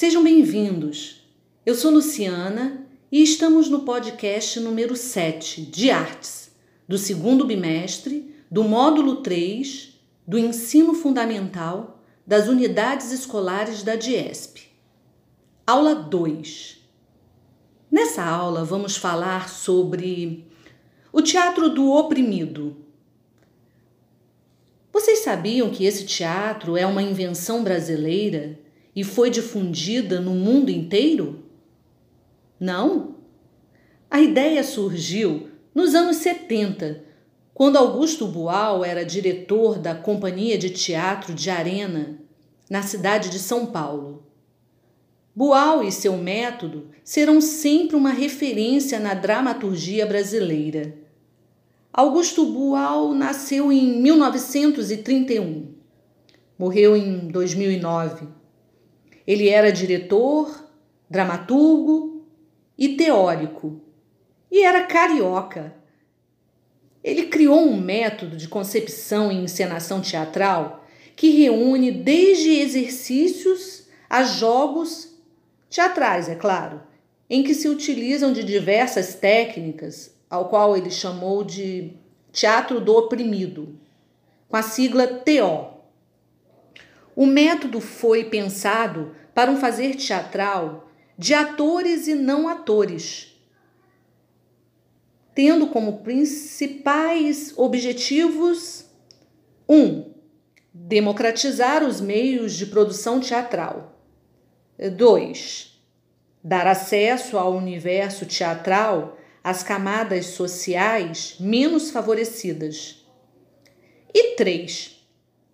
Sejam bem-vindos. Eu sou Luciana e estamos no podcast número 7 de Artes, do segundo bimestre, do módulo 3 do Ensino Fundamental das Unidades Escolares da DIESP. Aula 2. Nessa aula vamos falar sobre o teatro do oprimido. Vocês sabiam que esse teatro é uma invenção brasileira? E foi difundida no mundo inteiro? Não. A ideia surgiu nos anos 70, quando Augusto Boal era diretor da Companhia de Teatro de Arena, na cidade de São Paulo. Boal e seu método serão sempre uma referência na dramaturgia brasileira. Augusto Boal nasceu em 1931. Morreu em 2009 ele era diretor, dramaturgo e teórico. E era carioca. Ele criou um método de concepção e encenação teatral que reúne desde exercícios a jogos teatrais, é claro, em que se utilizam de diversas técnicas, ao qual ele chamou de teatro do oprimido, com a sigla TO. O método foi pensado para um fazer teatral de atores e não atores, tendo como principais objetivos: 1. Um, democratizar os meios de produção teatral. 2. Dar acesso ao universo teatral às camadas sociais menos favorecidas. E 3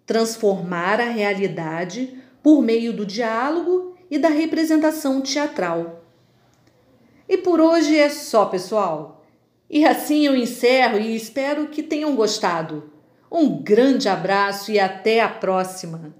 transformar a realidade por meio do diálogo e da representação teatral. E por hoje é só, pessoal. E assim eu encerro e espero que tenham gostado. Um grande abraço e até a próxima!